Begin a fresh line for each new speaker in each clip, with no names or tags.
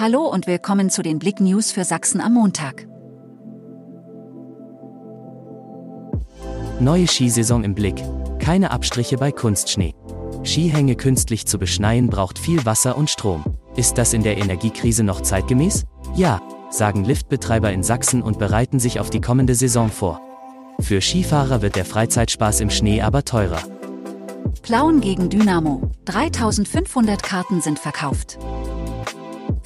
Hallo und willkommen zu den Blick News für Sachsen am Montag.
Neue Skisaison im Blick. Keine Abstriche bei Kunstschnee. Skihänge künstlich zu beschneien braucht viel Wasser und Strom. Ist das in der Energiekrise noch zeitgemäß? Ja, sagen Liftbetreiber in Sachsen und bereiten sich auf die kommende Saison vor. Für Skifahrer wird der Freizeitspaß im Schnee aber teurer.
Plauen gegen Dynamo. 3500 Karten sind verkauft.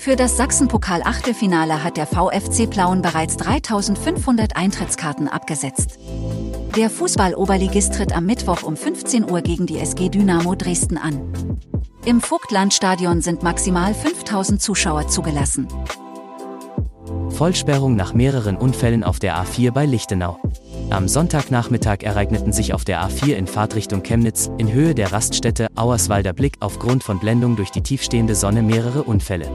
Für das Sachsenpokal-Achtelfinale hat der VfC Plauen bereits 3500 Eintrittskarten abgesetzt. Der Fußball-Oberligist tritt am Mittwoch um 15 Uhr gegen die SG Dynamo Dresden an. Im Vogtlandstadion sind maximal 5000 Zuschauer zugelassen.
Vollsperrung nach mehreren Unfällen auf der A4 bei Lichtenau. Am Sonntagnachmittag ereigneten sich auf der A4 in Fahrtrichtung Chemnitz, in Höhe der Raststätte Auerswalder Blick aufgrund von Blendung durch die tiefstehende Sonne mehrere Unfälle.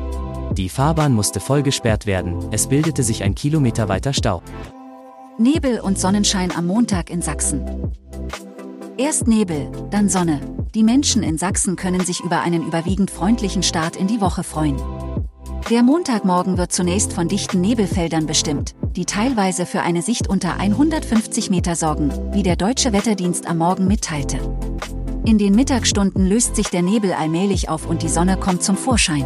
Die Fahrbahn musste voll gesperrt werden, es bildete sich ein Kilometer weiter Stau.
Nebel und Sonnenschein am Montag in Sachsen. Erst Nebel, dann Sonne. Die Menschen in Sachsen können sich über einen überwiegend freundlichen Start in die Woche freuen. Der Montagmorgen wird zunächst von dichten Nebelfeldern bestimmt, die teilweise für eine Sicht unter 150 Meter sorgen, wie der deutsche Wetterdienst am Morgen mitteilte. In den Mittagsstunden löst sich der Nebel allmählich auf und die Sonne kommt zum Vorschein.